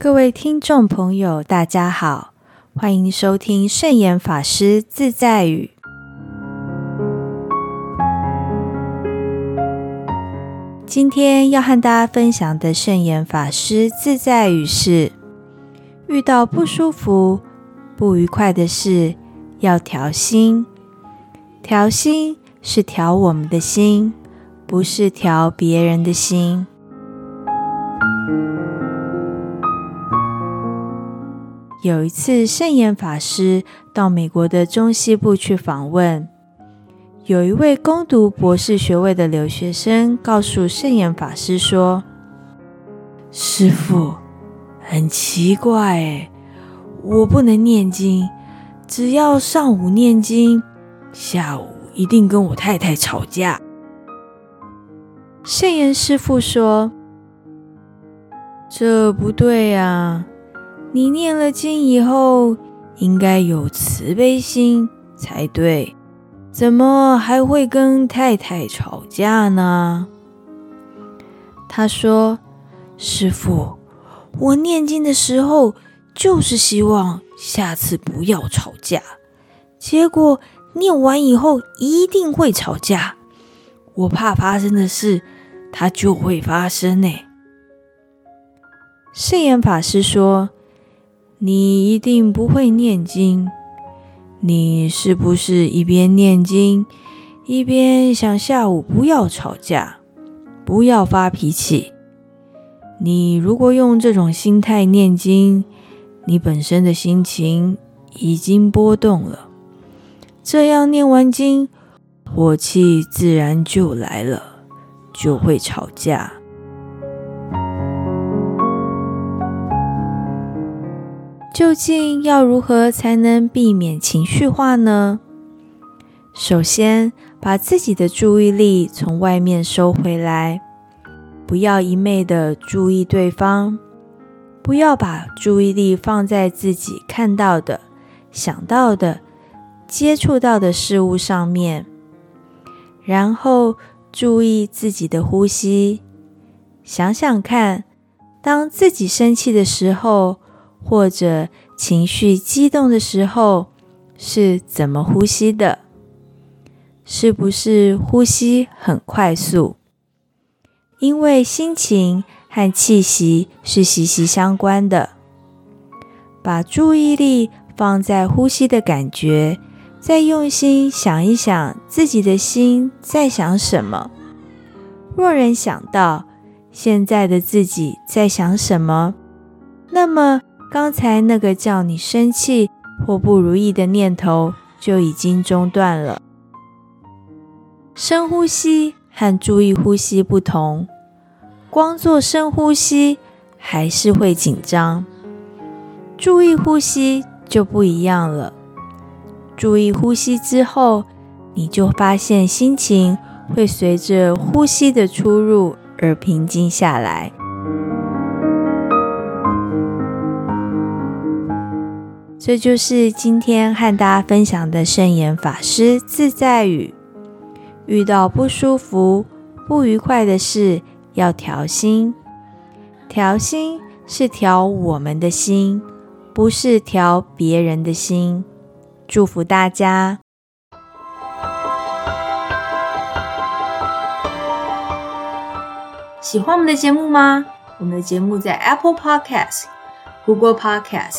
各位听众朋友，大家好，欢迎收听圣严法师自在语。今天要和大家分享的圣严法师自在语是：遇到不舒服、不愉快的事，要调心。调心是调我们的心，不是调别人的心。有一次，圣严法师到美国的中西部去访问。有一位攻读博士学位的留学生告诉圣严法师说：“师傅，很奇怪诶，我不能念经，只要上午念经，下午一定跟我太太吵架。”圣严师傅说：“这不对呀，你念了经以后，应该有慈悲心才对。”怎么还会跟太太吵架呢？他说：“师傅，我念经的时候就是希望下次不要吵架，结果念完以后一定会吵架。我怕发生的事，它就会发生呢。”圣严法师说：“你一定不会念经。”你是不是一边念经，一边想下午不要吵架，不要发脾气？你如果用这种心态念经，你本身的心情已经波动了，这样念完经，火气自然就来了，就会吵架。究竟要如何才能避免情绪化呢？首先，把自己的注意力从外面收回来，不要一昧的注意对方，不要把注意力放在自己看到的、想到的、接触到的事物上面。然后，注意自己的呼吸，想想看，当自己生气的时候。或者情绪激动的时候是怎么呼吸的？是不是呼吸很快速？因为心情和气息是息息相关的。把注意力放在呼吸的感觉，再用心想一想自己的心在想什么。若人想到现在的自己在想什么，那么。刚才那个叫你生气或不如意的念头就已经中断了。深呼吸和注意呼吸不同，光做深呼吸还是会紧张，注意呼吸就不一样了。注意呼吸之后，你就发现心情会随着呼吸的出入而平静下来。这就是今天和大家分享的圣严法师自在语。遇到不舒服、不愉快的事，要调心。调心是调我们的心，不是调别人的心。祝福大家！喜欢我们的节目吗？我们的节目在 Apple Podcast、Google Podcast。